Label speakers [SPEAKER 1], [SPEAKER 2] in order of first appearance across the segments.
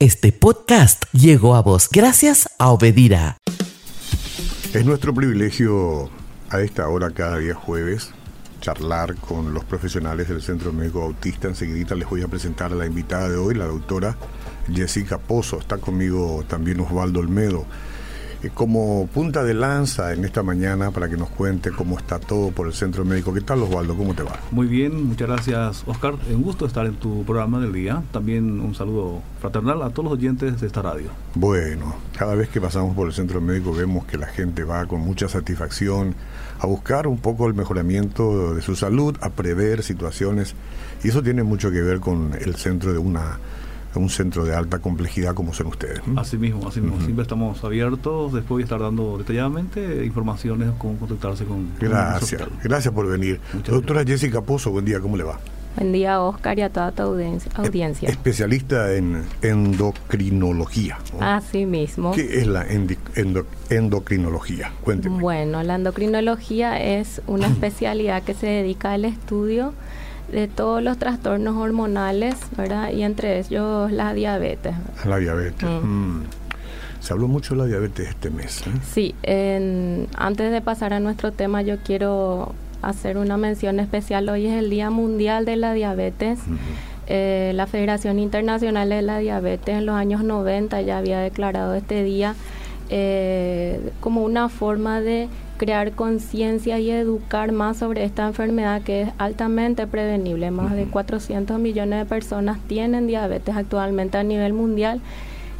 [SPEAKER 1] Este podcast llegó a vos gracias a Obedira.
[SPEAKER 2] Es nuestro privilegio a esta hora cada día jueves charlar con los profesionales del Centro Médico Autista. Enseguida les voy a presentar a la invitada de hoy, la doctora Jessica Pozo. Está conmigo también Osvaldo Olmedo. Eh, como punta de lanza en esta mañana para que nos cuente cómo está todo por el centro médico. ¿Qué tal Osvaldo? ¿Cómo te va?
[SPEAKER 3] Muy bien, muchas gracias Oscar. Un gusto estar en tu programa del día. También un saludo fraternal a todos los oyentes de esta radio.
[SPEAKER 2] Bueno, cada vez que pasamos por el centro médico vemos que la gente va con mucha satisfacción a buscar un poco el mejoramiento de su salud, a prever situaciones y eso tiene mucho que ver con el centro de una un centro de alta complejidad como son ustedes.
[SPEAKER 3] Así mismo, así mismo. Siempre estamos abiertos. Después voy a estar dando detalladamente informaciones cómo contactarse con.
[SPEAKER 2] Gracias, gracias por venir. Doctora Jessica Pozo, buen día, ¿cómo le va?
[SPEAKER 4] Buen día, Oscar, y a toda tu audiencia.
[SPEAKER 2] Especialista en endocrinología.
[SPEAKER 4] Así mismo.
[SPEAKER 2] ¿Qué es la endocrinología? Cuénteme.
[SPEAKER 4] Bueno, la endocrinología es una especialidad que se dedica al estudio de todos los trastornos hormonales, ¿verdad? Y entre ellos la diabetes.
[SPEAKER 2] La diabetes. Mm. Mm. Se habló mucho de la diabetes este mes. ¿eh?
[SPEAKER 4] Sí, antes de pasar a nuestro tema, yo quiero hacer una mención especial. Hoy es el Día Mundial de la Diabetes. Eh, la Federación Internacional de la Diabetes en los años 90 ya había declarado este día eh, como una forma de crear conciencia y educar más sobre esta enfermedad que es altamente prevenible. Más de 400 millones de personas tienen diabetes actualmente a nivel mundial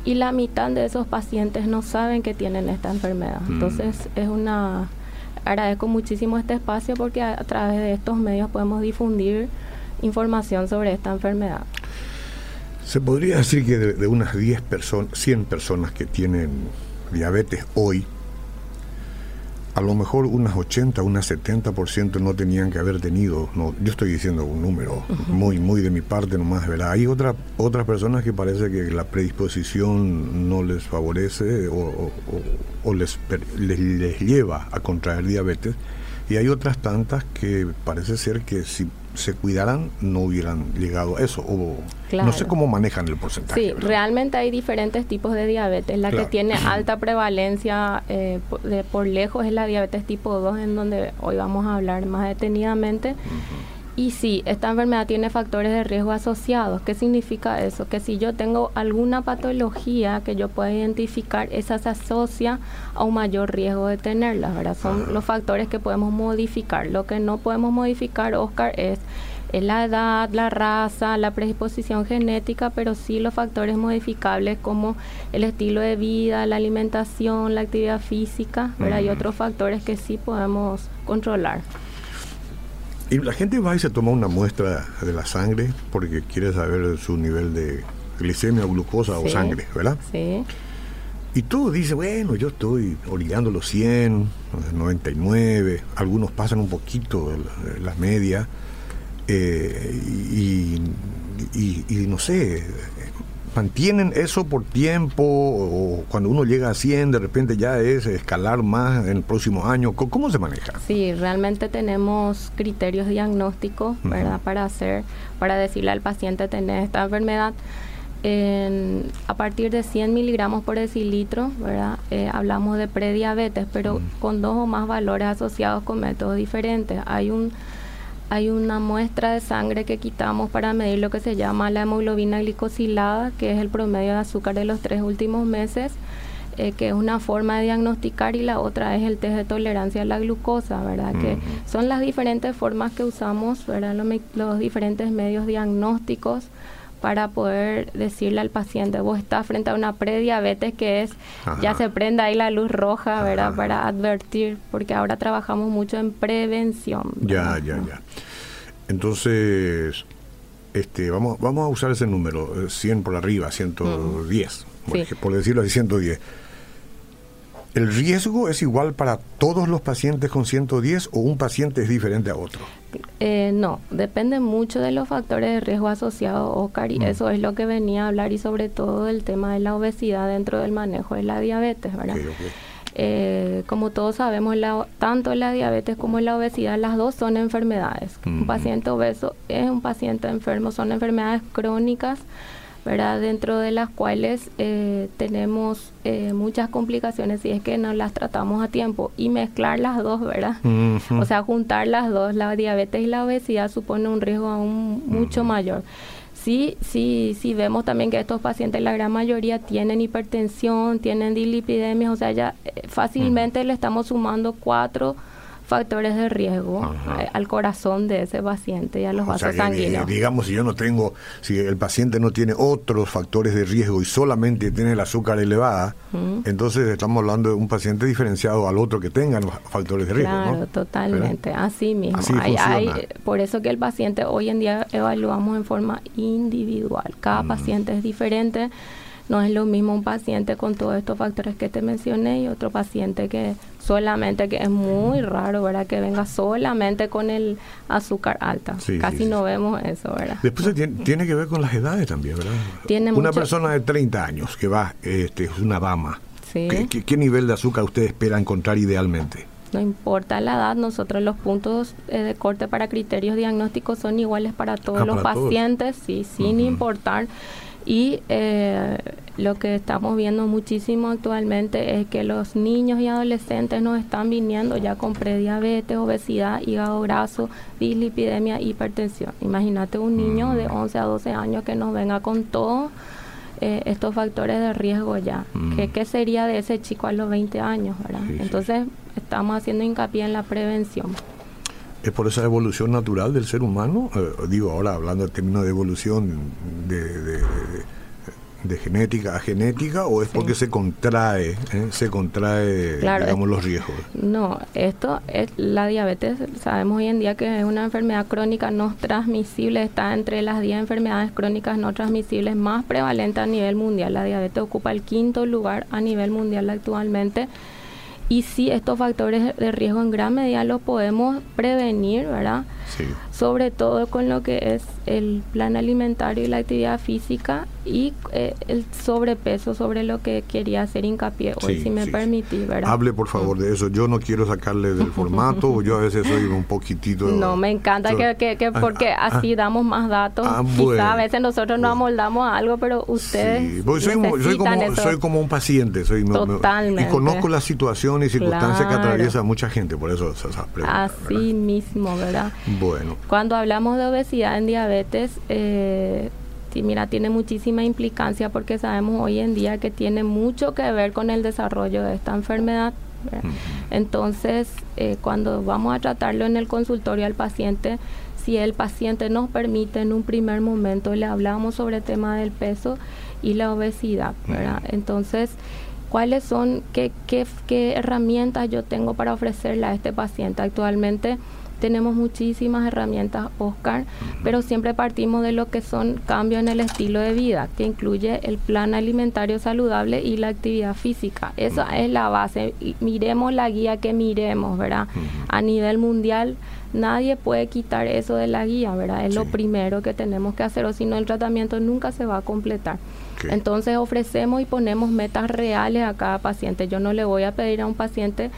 [SPEAKER 4] y la mitad de esos pacientes no saben que tienen esta enfermedad. Mm. Entonces es una agradezco muchísimo este espacio porque a, través de estos medios podemos difundir información sobre esta enfermedad.
[SPEAKER 2] Se podría decir que de, de unas 10 personas, 100 personas que tienen diabetes hoy, a lo mejor unas 80, unas 70% no tenían que haber tenido. No, yo estoy diciendo un número muy, muy de mi parte nomás, ¿verdad? Hay otra, otras personas que parece que la predisposición no les favorece o, les, les, lleva a contraer diabetes. Y hay otras tantas que parece ser que si se cuidaran no hubieran llegado a eso. O no sé cómo manejan el porcentaje.
[SPEAKER 4] Sí, realmente hay diferentes tipos de diabetes. La que tiene alta prevalencia eh, de, por lejos es la diabetes tipo 2, en donde hoy vamos a hablar más detenidamente. Y sí, esta enfermedad tiene factores de riesgo asociados. ¿Qué significa eso? Que si yo tengo alguna patología que yo pueda identificar, esa se asocia a un mayor riesgo de tenerla, ¿verdad? Son los factores que podemos modificar. Lo que no podemos modificar, Oscar, es la edad, la raza, la predisposición genética, pero sí los factores modificables como el estilo de vida, la alimentación, la actividad física, ¿verdad? Hay otros factores que sí podemos controlar.
[SPEAKER 2] Y la gente va y se toma una muestra de la sangre porque quiere saber su nivel de glicemia glucosa o sangre, ¿verdad?
[SPEAKER 4] Sí.
[SPEAKER 2] Y tú dices, bueno, yo estoy orillando los 100, 99, algunos pasan un poquito la, media, eh, y, y, no sé, mantienen eso por tiempo o cuando uno llega a 100 de repente ya es escalar más en el próximo año? ¿Cómo se maneja?
[SPEAKER 4] Sí, realmente tenemos criterios diagnósticos ¿verdad? para hacer, para decirle al paciente tener esta enfermedad. a partir de 100 miligramos por decilitro, ¿verdad? Eh, hablamos de prediabetes, pero con dos o más valores asociados con métodos diferentes. Hay un hay una muestra de sangre que quitamos para medir lo que se llama la hemoglobina glicosilada, que es el promedio de azúcar de los tres últimos meses, eh, que es una forma de diagnosticar, y la otra es el test de tolerancia a la glucosa, ¿verdad? Que son las diferentes formas que usamos, ¿verdad? Los, diferentes medios diagnósticos para poder decirle al paciente, vos estás frente a una prediabetes que es, ya se prende ahí la luz roja, ¿verdad? Para advertir, porque ahora trabajamos mucho en prevención.
[SPEAKER 2] Ya, ya, ya. Entonces, este, vamos, vamos a usar ese número, 100 eh, por arriba, 110, por, por decirlo así, 110. ¿El riesgo es igual para todos los pacientes con 110 o un paciente es diferente a otro?
[SPEAKER 4] Eh, no, depende mucho de los factores de riesgo asociados, Oscar, y mm. eso es lo que venía a hablar y sobre todo el tema de la obesidad dentro del manejo de la diabetes, ¿verdad? Eh, como todos sabemos, la, tanto la diabetes como la obesidad, las dos son enfermedades. Un paciente obeso es un paciente enfermo, son enfermedades crónicas ¿verdad? Dentro de las cuales eh, tenemos eh, muchas complicaciones si es que no las tratamos a tiempo y mezclar las dos, ¿verdad? O sea, juntar las dos, la diabetes y la obesidad supone un riesgo aún mucho mayor. Sí, sí, sí vemos también que estos pacientes, la gran mayoría tienen hipertensión, tienen dilipidemias, o sea, ya eh, fácilmente le estamos sumando cuatro factores de riesgo eh, al corazón de ese paciente y a los vasos sanguíneos.
[SPEAKER 2] digamos, si yo no tengo, si el paciente no tiene otros factores de riesgo y solamente tiene el azúcar elevada, entonces estamos hablando de un paciente diferenciado al otro que tenga factores de riesgo.
[SPEAKER 4] Claro, totalmente, así mismo. por eso que el paciente hoy en día evaluamos en forma individual. Cada mm. paciente es diferente no es lo mismo un paciente con todos estos factores que te mencioné y otro paciente que solamente, que es muy raro, ¿verdad? Que venga solamente con el azúcar alta. Casi no vemos eso, ¿verdad?
[SPEAKER 2] Después tiene, que ver con las edades también, ¿verdad? Tiene una persona de 30 años que va, este, es una dama. ¿Qué, qué, nivel de azúcar usted espera encontrar idealmente?
[SPEAKER 4] No importa la edad, nosotros los puntos eh, de corte para criterios diagnósticos son iguales para todos ah, los pacientes, sí, sin importar y eh, lo que estamos viendo muchísimo actualmente es que los niños y adolescentes nos están viniendo ya con prediabetes, obesidad, hígado graso, dislipidemia, hipertensión. Imagínate un niño de 11 mm. a 12 años que nos venga con todos eh, estos factores de riesgo ya. Mm. ¿Qué, sería de ese chico a los 20 años? ¿verdad? Entonces estamos haciendo hincapié en la prevención
[SPEAKER 2] es por esa evolución natural del ser humano, eh, digo ahora hablando en términos de evolución de, de, genética a genética, o es porque se contrae, eh, se contrae, digamos, los riesgos.
[SPEAKER 4] No, esto es la diabetes, sabemos hoy en día que es una enfermedad crónica no transmisible, está entre las 10 enfermedades crónicas no transmisibles más prevalentes a nivel mundial. La diabetes ocupa el quinto lugar a nivel mundial actualmente y si estos factores de riesgo en gran medida los podemos prevenir, ¿verdad? Sí. Sobre todo con lo que es el plan alimentario y la actividad física y eh, el sobrepeso, sobre lo que quería hacer hincapié hoy, si me permitís, ¿verdad?
[SPEAKER 2] Hable por favor de eso. Yo no quiero sacarle del formato, yo a veces soy un poquitito...
[SPEAKER 4] No, me encanta que, que, ah, porque ah, así ah. damos más datos. Quizá a veces nosotros nos amoldamos a algo, pero ustedes
[SPEAKER 2] soy, soy, como, soy como un paciente. Soy, Totalmente. y conozco la situación y circunstancias que atraviesa mucha gente, por eso esas
[SPEAKER 4] preguntas. Así mismo, ¿verdad?
[SPEAKER 2] Bueno.
[SPEAKER 4] Cuando hablamos de obesidad en diabetes, eh, mira, tiene muchísima implicancia porque sabemos hoy en día que tiene mucho que ver con el desarrollo de esta enfermedad. Entonces, eh, cuando vamos a tratarlo en el consultorio al paciente, si el paciente nos permite en un primer momento, le hablamos sobre el tema del peso y la obesidad, ¿verdad? Entonces, ¿cuáles son, qué, qué, qué herramientas yo tengo para ofrecerle a este paciente? Actualmente, tenemos muchísimas herramientas, Oscar, pero siempre partimos de lo que son cambios en el estilo de vida, que incluye el plan alimentario saludable y la actividad física. Esa es la base. miremos la guía que miremos, ¿verdad? A nivel mundial, nadie puede quitar eso de la guía, ¿verdad? Es lo primero que tenemos que hacer, o si no, el tratamiento nunca se va a completar. Entonces ofrecemos y ponemos metas reales a cada paciente. Yo no le voy a pedir a un paciente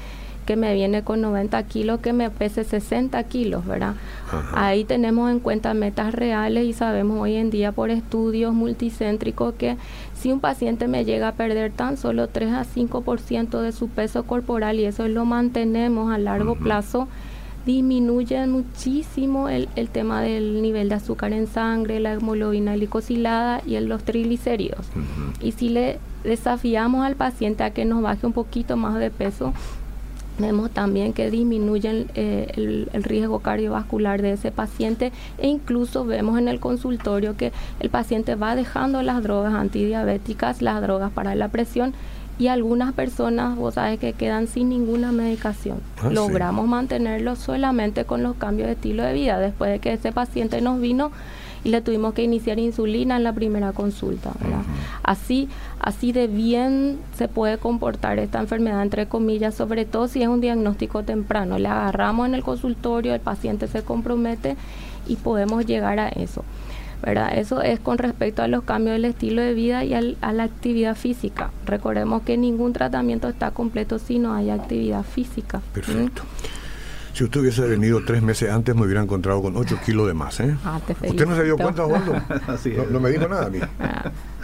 [SPEAKER 4] que me viene con 90 kilos, que me pese 60 kilos, ¿verdad? Ahí tenemos en cuenta metas reales y sabemos hoy en día por estudios multicéntricos que si un paciente me llega a perder tan solo 3 a 5% de su peso corporal y eso lo mantenemos a largo plazo, disminuye muchísimo el, el, tema del nivel de azúcar en sangre, la hemoglobina glicosilada y el, los triglicéridos. Y si le desafiamos al paciente a que nos baje un poquito más de peso, Vemos también que disminuyen eh, el, riesgo cardiovascular de ese paciente e incluso vemos en el consultorio que el paciente va dejando las drogas antidiabéticas, las drogas para la presión y algunas personas, vos sabes, que quedan sin ninguna medicación. Ah, Logramos mantenerlo solamente con los cambios de estilo de vida. Después de que ese paciente nos vino, y le tuvimos que iniciar insulina en la primera consulta. Así, así de bien se puede comportar esta enfermedad, entre comillas, sobre todo si es un diagnóstico temprano. Le agarramos en el consultorio, el paciente se compromete y podemos llegar a eso. ¿verdad? Eso es con respecto a los cambios del estilo de vida y a la actividad física. Recordemos que ningún tratamiento está completo si no hay actividad física.
[SPEAKER 2] Perfecto. Si usted hubiese venido tres meses antes, me hubiera encontrado con 8 kilos de más. ¿eh?
[SPEAKER 4] Ah, te
[SPEAKER 2] ¿Usted no se dio cuenta, Osvaldo? No, me dijo nada a mí.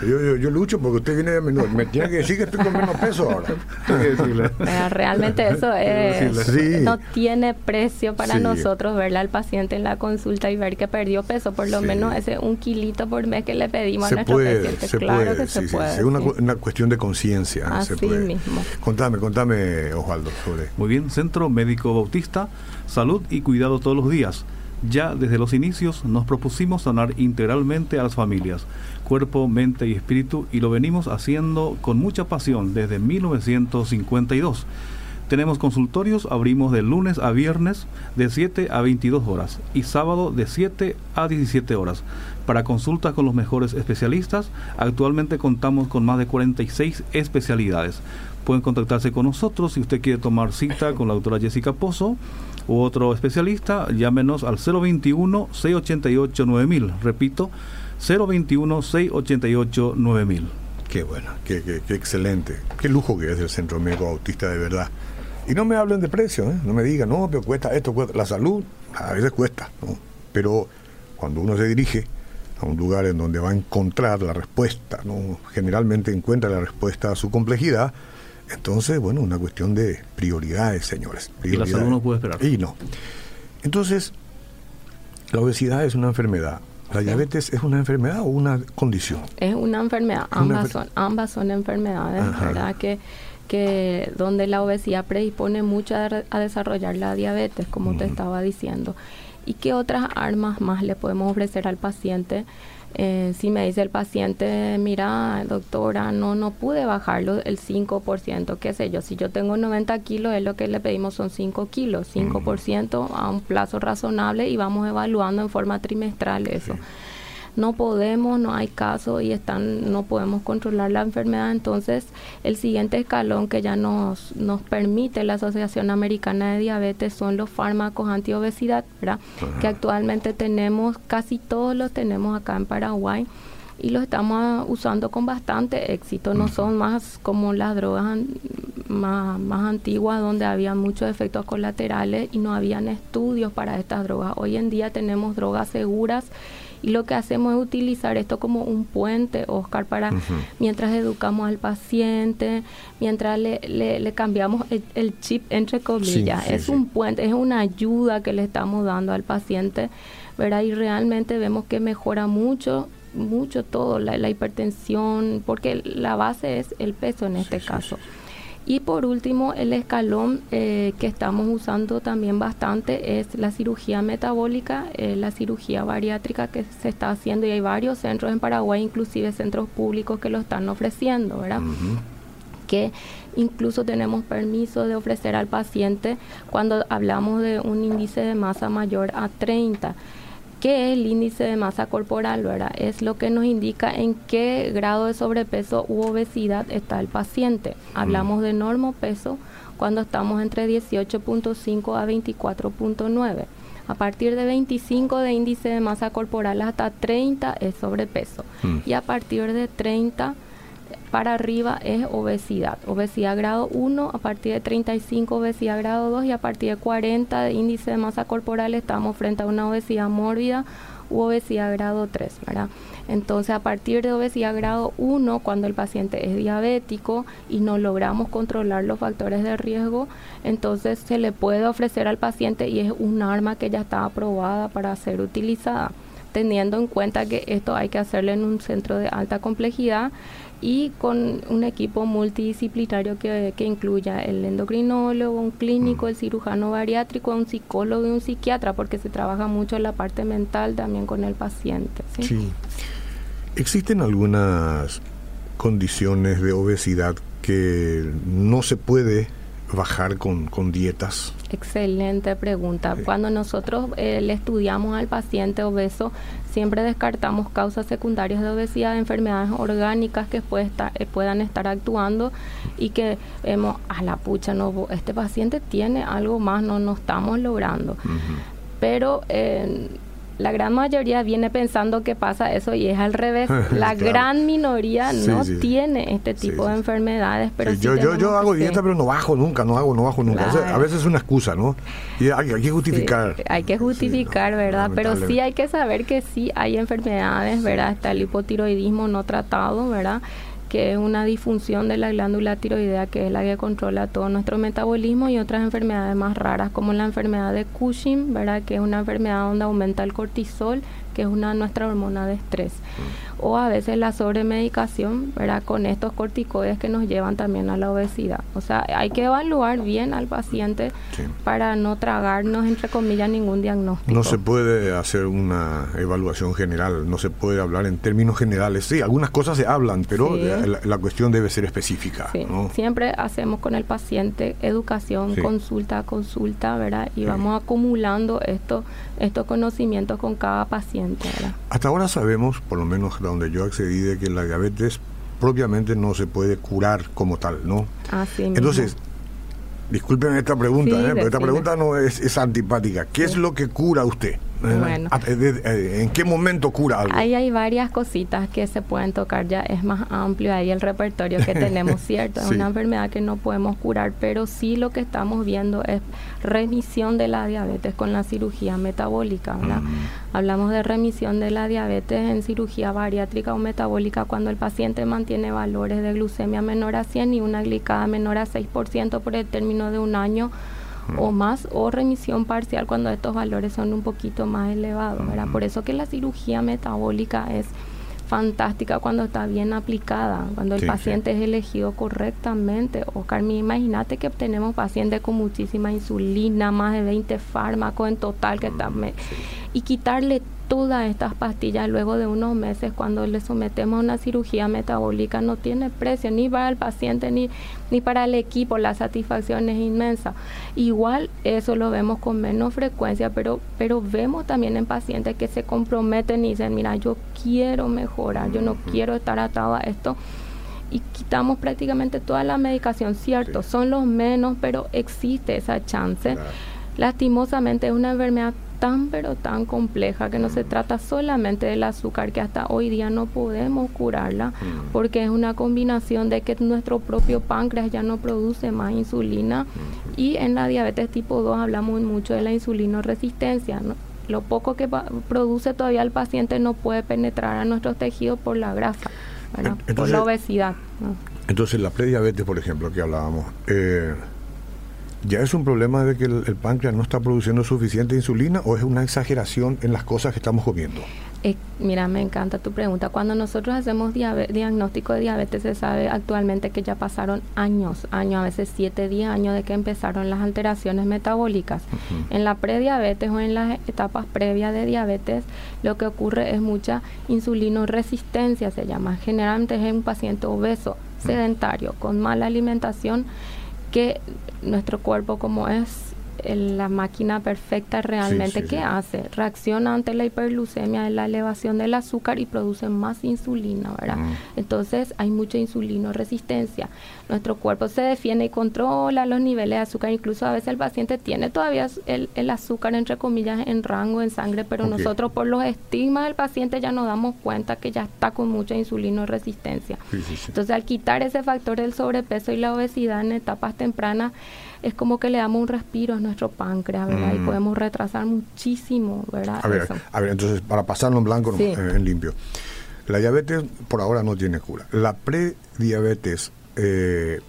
[SPEAKER 2] Yo, yo, yo lucho porque usted viene de menudo. Me tiene que decir que estoy con menos peso ahora.
[SPEAKER 3] Tengo que decirle.
[SPEAKER 4] Eh, Realmente eso es,
[SPEAKER 2] Sí.
[SPEAKER 4] no tiene precio para
[SPEAKER 2] Sí.
[SPEAKER 4] nosotros verle al paciente en la consulta y ver que perdió peso, por lo
[SPEAKER 2] Sí.
[SPEAKER 4] menos ese un kilito por mes que le pedimos a nuestro
[SPEAKER 2] puede,
[SPEAKER 4] paciente.
[SPEAKER 2] se
[SPEAKER 4] claro
[SPEAKER 2] puede.
[SPEAKER 4] que
[SPEAKER 2] sí,
[SPEAKER 4] se
[SPEAKER 2] sí,
[SPEAKER 4] puede.
[SPEAKER 2] Es una, una cuestión de conciencia. se
[SPEAKER 4] Así
[SPEAKER 2] puede.
[SPEAKER 4] mismo.
[SPEAKER 2] Contame, contame, Osvaldo, sobre.
[SPEAKER 3] Muy bien, Centro Médico Bautista, salud y cuidado todos los días. Ya desde los inicios nos propusimos sanar integralmente a las familias, cuerpo, mente y espíritu, y lo venimos haciendo con mucha pasión desde 1952. Tenemos consultorios, abrimos de lunes a viernes de 7 a 22 horas y sábado de 7 a 17 horas. Para consultas con los mejores especialistas, actualmente contamos con más de 46 especialidades. Pueden contactarse con nosotros si usted quiere tomar cita con la doctora Jessica Pozo u otro especialista, llámenos al 021 688 9000. Repito, 021 688 9000.
[SPEAKER 2] Qué bueno, qué, qué- qué excelente. Qué lujo que es el Centro Médico Bautista, de verdad. Y no me hablen de precio, ¿eh? no me digan, no, pero cuesta esto, cuesta. La salud a veces cuesta, ¿no? Pero cuando uno se dirige a un lugar en donde va a encontrar la respuesta, generalmente encuentra la respuesta a su complejidad, entonces, bueno, una cuestión de prioridades, señores.
[SPEAKER 3] Y la salud no puede esperar.
[SPEAKER 2] Y no. Entonces, la obesidad es una enfermedad. ¿La diabetes es una enfermedad o una condición?
[SPEAKER 4] Es una enfermedad, ambas, son, ambas son enfermedades,
[SPEAKER 2] Ajá.
[SPEAKER 4] ¿verdad? Que, que donde la obesidad predispone mucho a, desarrollar la diabetes, como te estaba diciendo. ¿Y qué otras armas más le podemos ofrecer al paciente? Eh, si me dice el paciente, mira, doctora, no, no pude bajarlo el 5%, qué sé yo, si yo tengo 90 kilos, es lo que le pedimos son 5 kilos, 5% a un plazo razonable y vamos evaluando en forma trimestral eso no podemos, no hay caso y están, no podemos controlar la enfermedad. Entonces, el siguiente escalón que ya nos, nos permite la Asociación Americana de Diabetes son los fármacos antiobesidad, ¿verdad? Que actualmente tenemos, casi todos los tenemos acá en Paraguay y los estamos ah, usando con bastante éxito. No son más como las drogas an- más, más antiguas donde había muchos efectos colaterales y no habían estudios para estas drogas. Hoy en día tenemos drogas seguras y lo que hacemos es utilizar esto como un puente, Oscar, para mientras educamos al paciente, mientras le, le- le cambiamos el, el chip, entre comillas.
[SPEAKER 2] sí,
[SPEAKER 4] es
[SPEAKER 2] sí.
[SPEAKER 4] un puente, es una ayuda que le estamos dando al paciente, ¿verdad? Y realmente vemos que mejora mucho mucho todo, la, la hipertensión, porque la base es el peso en este caso. Y por último, el escalón eh, que estamos usando también bastante es la cirugía metabólica, eh, la cirugía bariátrica que se está haciendo y hay varios centros en Paraguay, inclusive centros públicos que lo están ofreciendo, ¿verdad? Que incluso tenemos permiso de ofrecer al paciente cuando hablamos de un índice de masa mayor a 30. ¿Qué es el índice de masa corporal? ¿verdad? Es lo que nos indica en qué grado de sobrepeso u obesidad está el paciente. Hablamos de normopeso cuando estamos entre 18.5 a 24.9. A partir de 25 de índice de masa corporal hasta 30 es sobrepeso.
[SPEAKER 2] Mm.
[SPEAKER 4] Y a partir de 30 para arriba es obesidad. Obesidad grado 1, a partir de 35 obesidad grado 2 y a partir de 40 de índice de masa corporal estamos frente a una obesidad mórbida u obesidad grado 3, ¿verdad? Entonces, a partir de obesidad grado 1, cuando el paciente es diabético y no logramos controlar los factores de riesgo, entonces se le puede ofrecer al paciente y es un arma que ya está aprobada para ser utilizada teniendo en cuenta que esto hay que hacerlo en un centro de alta complejidad y con un equipo multidisciplinario que, que incluya el endocrinólogo, un clínico, el cirujano bariátrico, un psicólogo y un psiquiatra, porque se trabaja mucho en la parte mental también con el paciente. ¿sí?
[SPEAKER 2] Sí. ¿Existen algunas condiciones de obesidad que no se puede bajar con, con dietas?
[SPEAKER 4] Excelente pregunta. Cuando nosotros eh, le estudiamos al paciente obeso, siempre descartamos causas secundarias de obesidad, enfermedades orgánicas que puede estar- eh, puedan estar actuando y que vemos, a la pucha, no, este paciente tiene algo más, no, no estamos logrando. Pero eh, la gran mayoría viene pensando que pasa eso y es al revés. La gran minoría no tiene este tipo de enfermedades. Pero
[SPEAKER 2] yo, yo, yo hago dieta, pero no bajo nunca, no hago, no bajo nunca. a veces es una excusa, ¿no? Y hay, que justificar.
[SPEAKER 4] hay que justificar, ¿verdad? Pero sí hay que saber que sí hay enfermedades, ¿verdad? Está el hipotiroidismo no tratado, ¿verdad? Que es una disfunción de la glándula tiroidea, que es la que controla todo nuestro metabolismo y otras enfermedades más raras, como la enfermedad de Cushing, ¿verdad? que es una enfermedad donde aumenta el cortisol, que es una nuestra hormona de estrés. Mm. O a veces la sobremedicación, ¿verdad? Con estos corticoides que nos llevan también a la obesidad. O sea, hay que evaluar bien al paciente para no tragarnos, entre comillas, ningún diagnóstico.
[SPEAKER 2] No se puede hacer una evaluación general, no se puede hablar en términos generales. Sí, algunas cosas se hablan, pero la, cuestión debe ser específica.
[SPEAKER 4] Siempre hacemos con el paciente educación, consulta a consulta, ¿verdad? Y vamos acumulando esto, estos conocimientos con cada paciente
[SPEAKER 2] hasta ahora sabemos, por lo menos donde yo accedí, de que la diabetes propiamente no se puede curar como tal, ¿no?
[SPEAKER 4] Así
[SPEAKER 2] Entonces, disculpen esta pregunta, ¿eh? pero esta pregunta no es, es antipática. ¿Qué es lo que cura usted? Bueno. Ah, eh, ¿En qué momento cura algo?
[SPEAKER 4] Ahí hay varias cositas que se pueden tocar, ya es más amplio ahí el repertorio que tenemos, ¿cierto? Es una enfermedad que no podemos curar, pero sí lo que estamos viendo es remisión de la diabetes con la cirugía metabólica, ¿verdad? Hablamos de remisión de la diabetes en cirugía bariátrica o metabólica cuando el paciente mantiene valores de glucemia menor a 100 y una glicada menor a 6% por el término de un año o más o remisión parcial cuando estos valores son un poquito más elevados, ¿verdad? Por eso que la cirugía metabólica es fantástica cuando está bien aplicada, cuando el paciente es elegido correctamente. Oscar, imagínate que tenemos pacientes con muchísima insulina, más de 20 fármacos en total que están... Y quitarle todas estas pastillas luego de unos meses cuando le sometemos a una cirugía metabólica no tiene precio ni para el paciente ni, ni para el equipo, la satisfacción es inmensa. Igual eso lo vemos con menos frecuencia, pero, pero vemos también en pacientes que se comprometen y dicen, mira, yo quiero mejorar, yo no quiero estar atado a esto y quitamos prácticamente toda la medicación, cierto, son los menos, pero existe esa chance. Lastimosamente es una enfermedad tan pero tan compleja que no se trata solamente del azúcar que hasta hoy día no podemos curarla mm. porque es una combinación de que nuestro propio páncreas ya no produce más insulina mm. y en la diabetes tipo 2 hablamos mucho de la insulinoresistencia lo poco que produce todavía el paciente no puede penetrar a nuestros tejidos por la grasa por la obesidad
[SPEAKER 2] entonces la prediabetes por ejemplo que hablábamos eh, ¿Ya es un problema de que el, páncreas no está produciendo suficiente insulina o es una exageración en las cosas que estamos comiendo?
[SPEAKER 4] Eh, mira, me encanta tu pregunta. Cuando nosotros hacemos diagnóstico de diabetes, se sabe actualmente que ya pasaron años, años, a veces 7, 10 años de que empezaron las alteraciones metabólicas. En la prediabetes o en las etapas previas de diabetes, lo que ocurre es mucha insulinoresistencia, se llama. Generalmente es un paciente obeso, sedentario, con mala alimentación que nuestro cuerpo como es la máquina perfecta realmente ¿qué hace? Reacciona ante la hiperglucemia, la elevación del azúcar y produce más insulina, ¿verdad? Mm. Entonces hay mucha resistencia. Nuestro cuerpo se defiende y controla los niveles de azúcar, incluso a veces el paciente tiene todavía el, azúcar entre comillas en rango en sangre, pero nosotros por los estigmas del paciente ya nos damos cuenta que ya está con mucha resistencia. Entonces al quitar ese factor del sobrepeso y la obesidad en etapas tempranas, es como que le damos un respiro a nuestro páncreas, ¿verdad? Y mm. podemos retrasar muchísimo, ¿verdad?
[SPEAKER 2] A ver, a ver entonces, para pasarlo en blanco, en, limpio. La diabetes por ahora no tiene cura. La prediabetes eh,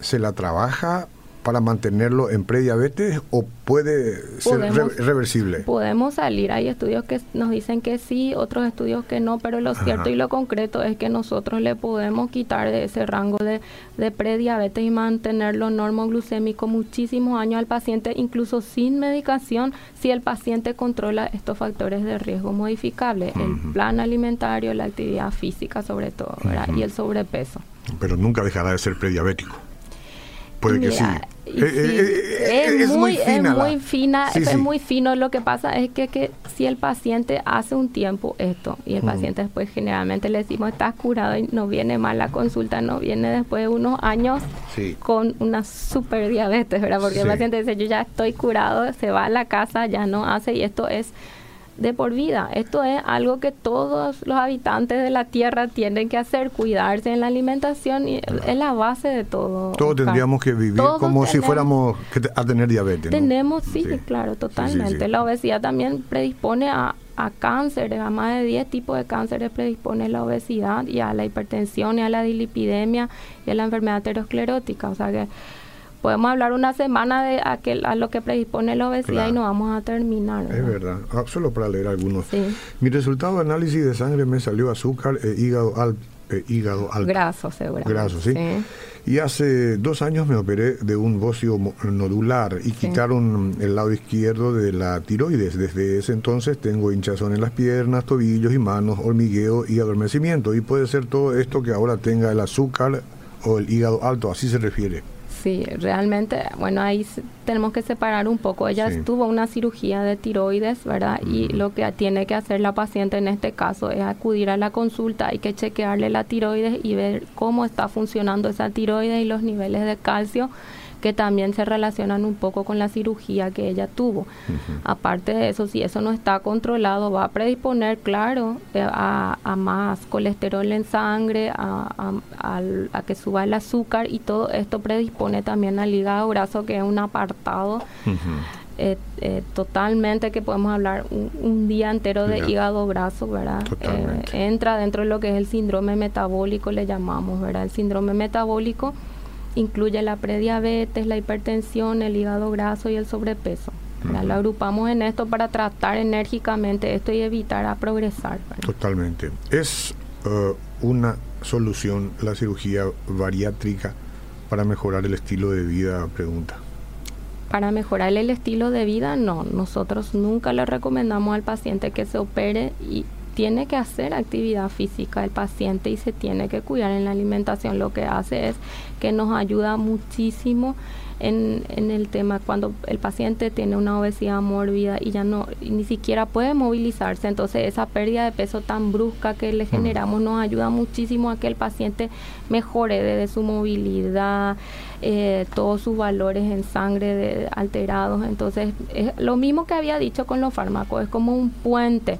[SPEAKER 2] se la trabaja para mantenerlo en prediabetes o puede ser reversible?
[SPEAKER 4] Podemos salir. Hay estudios que nos dicen que sí, otros estudios que no, pero lo cierto y lo concreto es que nosotros le podemos quitar de ese rango de, de prediabetes y mantenerlo normoglucémico muchísimos años al paciente, incluso sin medicación, si el paciente controla estos factores de riesgo modificables, el plan alimentario, la actividad física sobre todo, y el sobrepeso.
[SPEAKER 2] Pero nunca dejará de ser prediabético. Puede que sí.
[SPEAKER 4] Eh, eh, eh, es, muy, fina. Es muy fina, es muy fino. Lo que pasa es que, que, si el paciente hace un tiempo esto y el mm. paciente después generalmente le decimos estás curado y no viene mal la consulta, no viene después de unos años con una super diabetes, ¿verdad? Porque el paciente dice yo ya estoy curado, se va a la casa, ya no hace y esto es de por vida. Esto es algo que todos los habitantes de la Tierra tienen que hacer, cuidarse en la alimentación y es la base de todo.
[SPEAKER 2] Todos tendríamos que vivir como si fuéramos a tener diabetes.
[SPEAKER 4] Tenemos, sí, claro, totalmente. la obesidad también predispone a, a cánceres, a más de 10 tipos de cánceres predispone la obesidad y a la hipertensión y a la dilipidemia y a la enfermedad aterosclerótica. O sea que podemos hablar una semana de aquel, a lo que predispone la obesidad y no vamos a terminar.
[SPEAKER 2] Es verdad, ah, solo para leer algunos. Mi resultado de análisis de sangre me salió azúcar e hígado, al, e hígado alto.
[SPEAKER 4] Graso, seguramente.
[SPEAKER 2] Graso, ¿sí? Y hace dos años me operé de un bocio nodular y quitaron el lado izquierdo de la tiroides. Desde ese entonces tengo hinchazón en las piernas, tobillos y manos, hormigueo y adormecimiento. Y puede ser todo esto que ahora tenga el azúcar o el hígado alto, así se refiere.
[SPEAKER 4] Sí, realmente, bueno, ahí tenemos que separar un poco. Ella tuvo una cirugía de tiroides, ¿verdad? Y lo que tiene que hacer la paciente en este caso es acudir a la consulta, hay que chequearle la tiroides y ver cómo está funcionando esa tiroides y los niveles de calcio que también se relacionan un poco con la cirugía que ella tuvo. Aparte de eso, si eso no está controlado, va a predisponer, claro, eh, a, más colesterol en sangre, a, que suba el azúcar y todo esto predispone también al hígado graso, que es un apartado. Eh, eh, totalmente que podemos hablar un, día entero de hígado graso, ¿verdad? entra dentro de lo que es el síndrome metabólico, le llamamos, ¿verdad? El síndrome metabólico incluye la prediabetes, la hipertensión, el hígado graso y el sobrepeso. Lo agrupamos en esto para tratar enérgicamente esto y evitar a progresar.
[SPEAKER 2] Totalmente. ¿Es uh, una solución la cirugía bariátrica para mejorar el estilo de vida? Pregunta.
[SPEAKER 4] Para mejorar el estilo de vida, no. Nosotros nunca le recomendamos al paciente que se opere y tiene que hacer actividad física el paciente y se tiene que cuidar en la alimentación. Lo que hace es que nos ayuda muchísimo en, en, el tema cuando el paciente tiene una obesidad mórbida y ya no ni siquiera puede movilizarse entonces esa pérdida de peso tan brusca que le generamos nos ayuda muchísimo a que el paciente mejore desde su movilidad eh, todos sus valores en sangre alterados entonces es lo mismo que había dicho con los fármacos es como un puente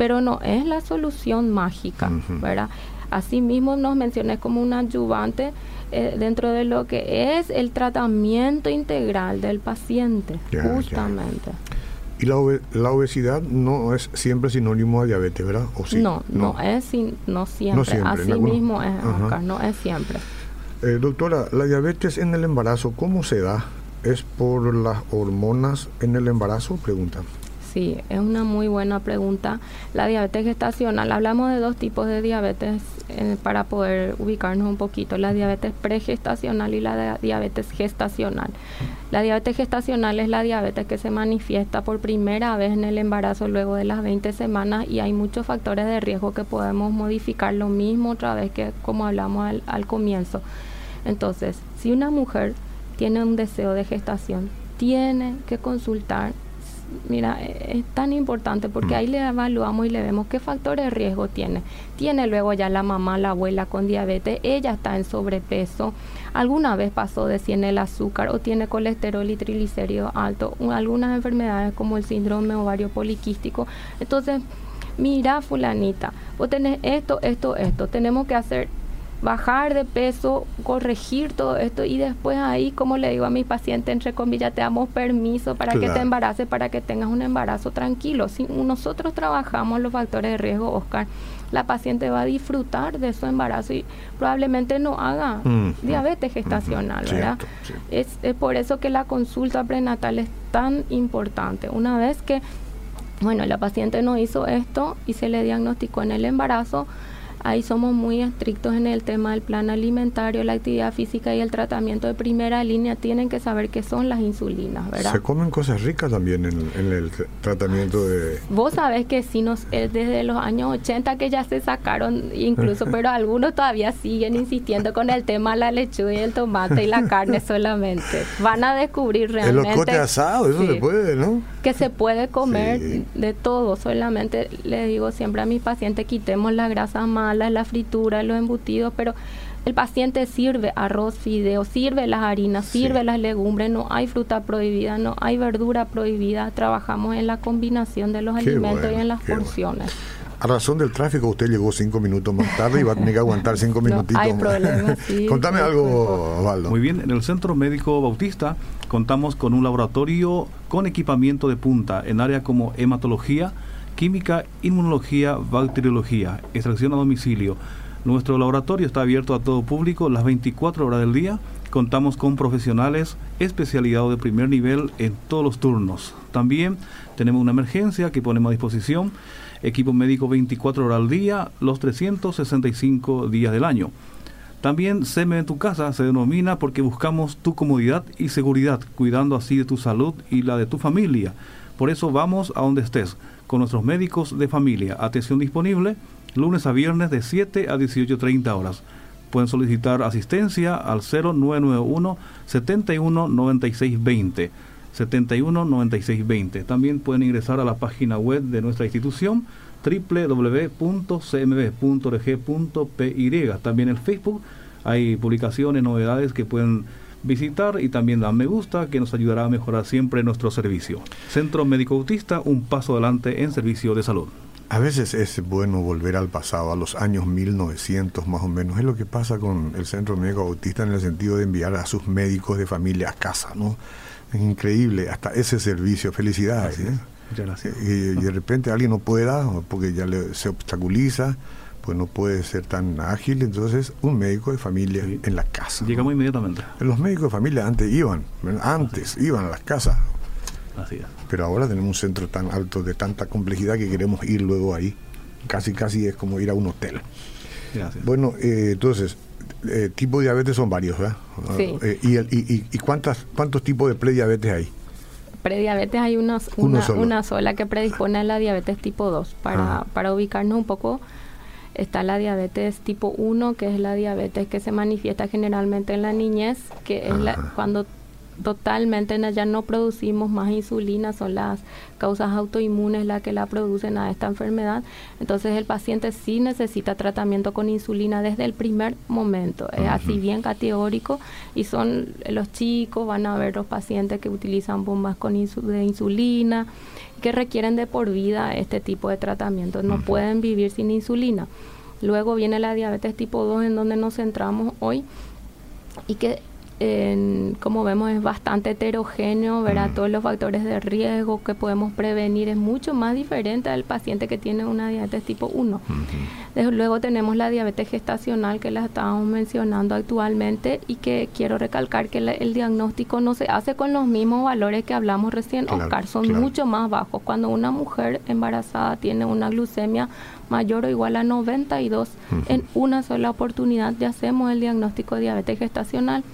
[SPEAKER 4] pero no es la solución mágica, ¿verdad? Asimismo nos mencioné como un ayudante eh, dentro de lo que es el tratamiento integral del paciente, justamente.
[SPEAKER 2] Y la, la, obesidad no es siempre sinónimo de diabetes, ¿verdad?
[SPEAKER 4] ¿O sí? No, no, es no siempre. Así mismo es, no es siempre.
[SPEAKER 2] Eh, doctora, la diabetes en el embarazo, ¿cómo se da? ¿Es por las hormonas en el embarazo? Pregunta.
[SPEAKER 4] Sí, es una muy buena pregunta. La diabetes gestacional, hablamos de dos tipos de diabetes eh, para poder ubicarnos un poquito, la diabetes pregestacional y la diabetes gestacional. La diabetes gestacional es la diabetes que se manifiesta por primera vez en el embarazo luego de las 20 semanas y hay muchos factores de riesgo que podemos modificar lo mismo otra vez que como hablamos al, al comienzo. Entonces, si una mujer tiene un deseo de gestación, tiene que consultar mira, e-, es tan importante porque mm. ahí le evaluamos y le vemos qué factores de riesgo tiene. Tiene luego ya la mamá, la abuela con diabetes, ella está en sobrepeso, alguna vez pasó de 100 el azúcar o tiene colesterol y triglicéridos altos, algunas enfermedades como el síndrome ovario poliquístico. Entonces, mira fulanita, vos tenés esto, esto, esto, tenemos que hacer bajar de peso, corregir todo esto y después ahí, como le digo a mi paciente, entre comillas, te damos permiso para que te embaraces, para que tengas un embarazo tranquilo. Si nosotros trabajamos los factores de riesgo, Oscar, la paciente va a disfrutar de su embarazo y probablemente no haga mm, diabetes gestacional, ¿verdad? Es, es por eso que la consulta prenatal es tan importante. Una vez que, bueno, la paciente no hizo esto y se le diagnosticó en el embarazo, Ahí somos muy estrictos en el tema del plan alimentario, la actividad física y el tratamiento de primera línea. Tienen que saber qué son las insulinas, ¿verdad?
[SPEAKER 2] Se comen cosas ricas también en, el tratamiento de...
[SPEAKER 4] Vos sabés que sí, nos, desde los años 80 que ya se sacaron incluso, pero algunos todavía siguen insistiendo con el tema de la lechuga y el tomate y la carne solamente. Van a descubrir realmente...
[SPEAKER 2] El locote asado, eso se puede, ¿no?
[SPEAKER 4] Que se puede comer de todo. Solamente le digo siempre a mis pacientes, quitemos la grasa más la fritura, los embutidos, pero el paciente sirve arroz, fideo, sirve las harinas, sirve las legumbres, no hay fruta prohibida, no hay verdura prohibida, trabajamos en la combinación de los alimentos y en las porciones.
[SPEAKER 2] A razón del tráfico, usted llegó cinco minutos más tarde y va a tener que aguantar cinco minutitos
[SPEAKER 4] no hay problema,
[SPEAKER 2] Contame algo, Osvaldo.
[SPEAKER 3] Muy bien, en el Centro Médico Bautista contamos con un laboratorio con equipamiento de punta en áreas como hematología, química, inmunología, bacteriología, extracción a domicilio. Nuestro laboratorio está abierto a todo público las 24 horas del día. Contamos con profesionales especializados de primer nivel en todos los turnos. También tenemos una emergencia que ponemos a disposición equipo médico 24 horas al día, los 365 días del año. También SEME en tu casa se denomina porque buscamos tu comodidad y seguridad, cuidando así de tu salud y la de tu familia. Por eso vamos a donde estés, con nuestros médicos de familia. Atención disponible, lunes a viernes de 7 a 18.30 horas. Pueden solicitar asistencia al 0991 71 96 20. 71 96 20. También pueden ingresar a la página web de nuestra institución www.cmb.org.py. También en Facebook hay publicaciones, novedades que pueden visitar y también dar me gusta que nos ayudará a mejorar siempre nuestro servicio. Centro Médico Autista, un paso adelante en servicio de salud.
[SPEAKER 2] A veces es bueno volver al pasado, a los años 1900 más o menos. Es lo que pasa con el Centro Médico Autista en el sentido de enviar a sus médicos de familia a casa, ¿no? Es increíble, hasta ese servicio. Felicidades. ¿eh? Y, de repente alguien no pueda, porque ya le, se obstaculiza, pues no puede ser tan ágil. Entonces, un médico de familia en la casa.
[SPEAKER 3] Llegamos inmediatamente.
[SPEAKER 2] Los médicos de familia antes iban, antes iban a las casas.
[SPEAKER 3] Así es.
[SPEAKER 2] Pero ahora tenemos un centro tan alto, de tanta complejidad, que queremos ir luego ahí. Casi, casi es como ir a un hotel.
[SPEAKER 3] Gracias.
[SPEAKER 2] Bueno, eh, entonces, eh, tipos de diabetes son varios, ¿verdad?
[SPEAKER 4] Sí.
[SPEAKER 2] Eh, y, y, y, cuántas, cuántos tipos de prediabetes hay?
[SPEAKER 4] Prediabetes hay unos, una, una sola que predispone a la diabetes tipo 2. Para, ah. para ubicarnos un poco, está la diabetes tipo 1, que es la diabetes que se manifiesta generalmente en la niñez, que es la, cuando totalmente ya no producimos más insulina, son las causas autoinmunes las que la producen a esta enfermedad. Entonces el paciente sí necesita tratamiento con insulina desde el primer momento. Es así bien categórico y son los chicos, van a ver los pacientes que utilizan bombas con de insulina que requieren de por vida este tipo de tratamiento. No pueden vivir sin insulina. Luego viene la diabetes tipo 2 en donde nos centramos hoy y que como vemos es bastante heterogéneo, ¿verdad? Todos los factores de riesgo que podemos prevenir es mucho más diferente al paciente que tiene una diabetes tipo 1. Desde luego tenemos la diabetes gestacional que la estábamos mencionando actualmente y que quiero recalcar que el diagnóstico no se hace con los mismos valores que hablamos recién, Oscar, son mucho más bajos. Cuando una mujer embarazada tiene una glucemia mayor o igual a 92, en una sola oportunidad ya hacemos el diagnóstico de diabetes gestacional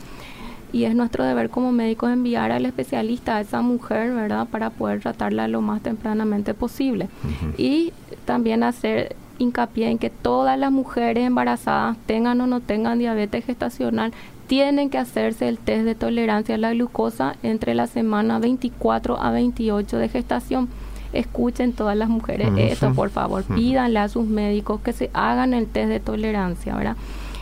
[SPEAKER 4] y es nuestro deber como médicos enviar al especialista a esa mujer, ¿verdad?, para poder tratarla lo más tempranamente posible. Y también hacer hincapié en que todas las mujeres embarazadas, tengan o no tengan diabetes gestacional, tienen que hacerse el test de tolerancia a la glucosa entre la semana 24 a 28 de gestación. Escuchen todas las mujeres esto, por favor, pídanle a sus médicos que se hagan el test de tolerancia, ¿verdad?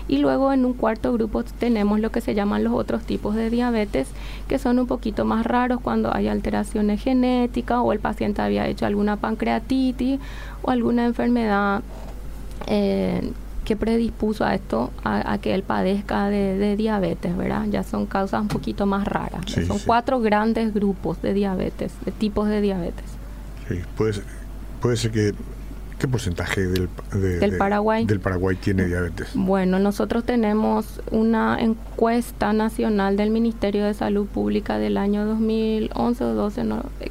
[SPEAKER 4] Y luego en un cuarto grupo tenemos lo que se llaman los otros tipos de diabetes, que son un poquito más raros cuando hay alteraciones genéticas o el paciente había hecho alguna pancreatitis o alguna enfermedad eh, que predispuso a esto, a, que él padezca de, diabetes, ¿verdad? Ya son causas un poquito más raras. son cuatro grandes grupos de diabetes, de tipos de diabetes.
[SPEAKER 2] Sí, puede puede ser que ¿Qué porcentaje del,
[SPEAKER 4] del, Paraguay?
[SPEAKER 2] del Paraguay tiene diabetes?
[SPEAKER 4] Bueno, nosotros tenemos una encuesta nacional del Ministerio de Salud Pública del año 2011 o 12,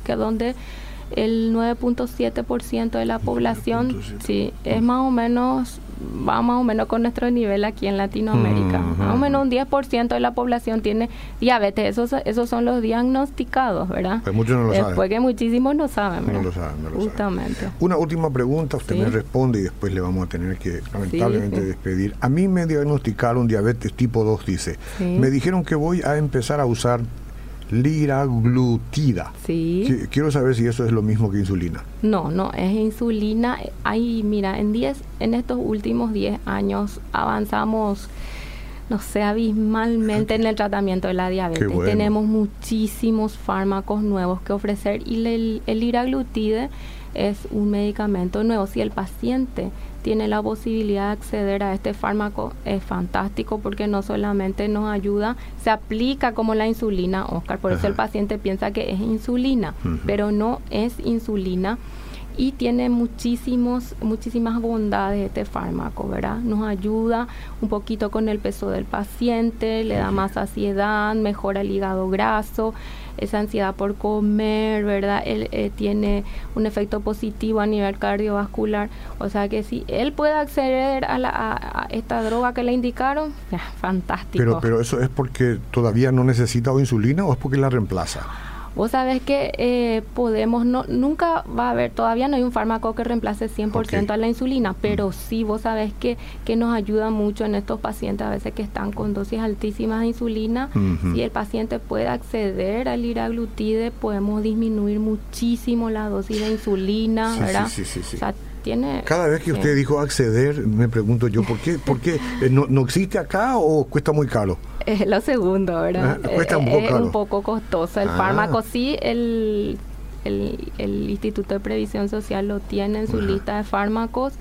[SPEAKER 4] que donde el 9.7% de la población, sí, es más o menos va más o menos con nuestro nivel aquí en Latinoamérica. Más o menos un 10% de la población tiene diabetes. Esos, esos son los diagnosticados, ¿verdad?
[SPEAKER 2] Pues muchos no lo
[SPEAKER 4] después
[SPEAKER 2] saben.
[SPEAKER 4] que muchísimos no saben,
[SPEAKER 2] No lo saben, no lo
[SPEAKER 4] Justamente.
[SPEAKER 2] Una última pregunta, usted me responde y después le vamos a tener que lamentablemente despedir. A mí me diagnosticaron diabetes tipo 2, dice. Me dijeron que voy a empezar a usar liraglutida.
[SPEAKER 4] Sí.
[SPEAKER 2] Quiero saber si eso es lo mismo que insulina.
[SPEAKER 4] No, no, es insulina. Hay, mira, en 10 en estos últimos 10 años avanzamos no sé, abismalmente en el tratamiento de la diabetes. Tenemos muchísimos fármacos nuevos que ofrecer y el, el liraglutide es un medicamento nuevo. Si el paciente tiene la posibilidad de acceder a este fármaco, es fantástico porque no solamente nos ayuda, se aplica como la insulina, Oscar, por eso el paciente piensa que es insulina, pero no es insulina y tiene muchísimos, muchísimas bondades este fármaco, ¿verdad? Nos ayuda un poquito con el peso del paciente, le da más saciedad, mejora el hígado graso, esa ansiedad por comer, ¿verdad? Él eh, tiene un efecto positivo a nivel cardiovascular, o sea que si él puede acceder a, la, esta droga que le indicaron, fantástico.
[SPEAKER 2] Pero, pero eso es porque todavía no necesita insulina o es porque la reemplaza?
[SPEAKER 4] Vos sabés que eh, podemos, no, nunca va a haber, todavía no hay un fármaco que reemplace 100% a la insulina, pero sí vos sabés que, que nos ayuda mucho en estos pacientes a veces que están con dosis altísimas de insulina. Si el paciente puede acceder al liraglutide, podemos disminuir muchísimo la dosis de insulina, ¿verdad?
[SPEAKER 2] Sí, sí, sí,
[SPEAKER 4] tiene,
[SPEAKER 2] Cada vez que usted dijo acceder, me pregunto yo, ¿por qué? ¿Por qué? Eh, ¿No, ¿No existe acá o cuesta muy caro?
[SPEAKER 4] Es lo segundo, ¿verdad?
[SPEAKER 2] Ah, cuesta un
[SPEAKER 4] poco
[SPEAKER 2] es
[SPEAKER 4] un poco costoso. El ah. fármaco sí, el, el, el, Instituto de Previsión Social lo tiene en su lista de fármacos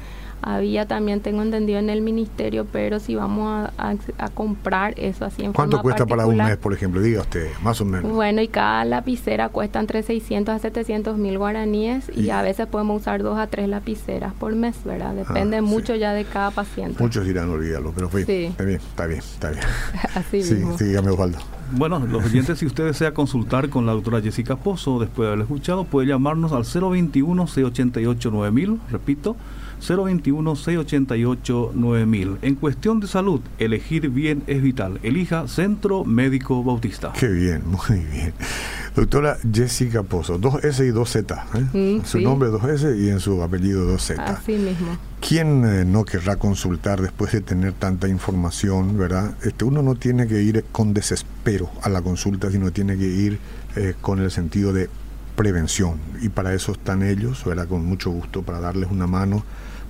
[SPEAKER 4] había también, tengo entendido, en el ministerio, pero si vamos a, a, comprar eso así en
[SPEAKER 2] ¿Cuánto cuesta para un mes, por ejemplo? Diga usted, más o menos.
[SPEAKER 4] Bueno, y cada lapicera cuesta entre 600 a 700 mil guaraníes y, a veces podemos usar dos a tres lapiceras por mes, ¿verdad? Depende ah, mucho ya de cada paciente.
[SPEAKER 2] Muchos dirán, olvídalo, pero fue, está bien, está bien, está bien.
[SPEAKER 4] así sí,
[SPEAKER 2] Sí, dígame, Osvaldo.
[SPEAKER 3] Bueno, los oyentes, si usted desea consultar con la doctora Jessica Pozo después de haberla escuchado, puede llamarnos al 021 688 9000, repito, 021-688-9000. En cuestión de salud, elegir bien es vital. Elija Centro Médico Bautista.
[SPEAKER 2] Qué bien, muy bien. Doctora Jessica Pozo, 2S y 2Z. ¿eh? Mm, su nombre 2S y en su apellido 2Z.
[SPEAKER 4] Así mismo.
[SPEAKER 2] ¿Quién eh, no querrá consultar después de tener tanta información, verdad? Este, uno no tiene que ir con desespero a la consulta, sino tiene que ir eh, con el sentido de prevención. Y para eso están ellos, ¿verdad? Con mucho gusto, para darles una mano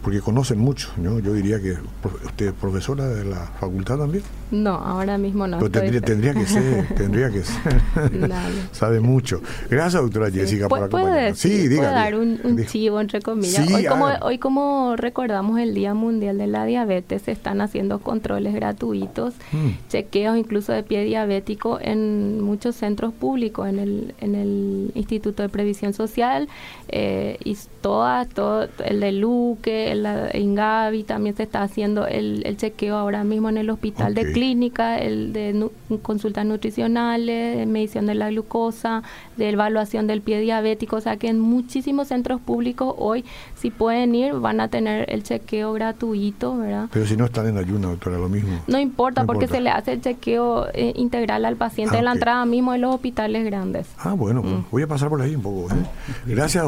[SPEAKER 2] porque conocen mucho. ¿no? Yo diría que usted es profesora de la facultad también.
[SPEAKER 4] No, ahora mismo no.
[SPEAKER 2] tendría, tendría, que ser, tendría que ser. Sabe mucho. Gracias, doctora Jessica, por
[SPEAKER 4] acompañarnos. Sí, dar un, chivo, entre comillas. hoy, como, hoy, como recordamos el Día Mundial de la Diabetes, se están haciendo controles gratuitos, mm. chequeos incluso de pie diabético en muchos centros públicos, en el, en el Instituto de Previsión Social, eh, y todas, todo, el de Luque, el de Ingavi, también se está haciendo el, el chequeo ahora mismo en el hospital de clínica, el de consultas nutricionales, medición de la glucosa, de evaluación del pie diabético, o sea que en muchísimos centros públicos hoy si pueden ir van a tener el chequeo gratuito, ¿verdad?
[SPEAKER 2] Pero si no están en ayuno, doctora, lo mismo.
[SPEAKER 4] No importa porque se le hace el chequeo eh, integral al paciente en la entrada mismo de los hospitales grandes.
[SPEAKER 2] Ah, bueno, pues, mm. voy a pasar por ahí un poco. ¿eh? Gracias,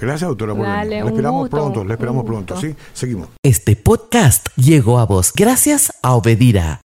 [SPEAKER 2] Gracias, doctora. Por
[SPEAKER 4] le
[SPEAKER 2] esperamos pronto, le esperamos pronto. Sí, seguimos.
[SPEAKER 1] Este podcast llegó a vos gracias a Obedira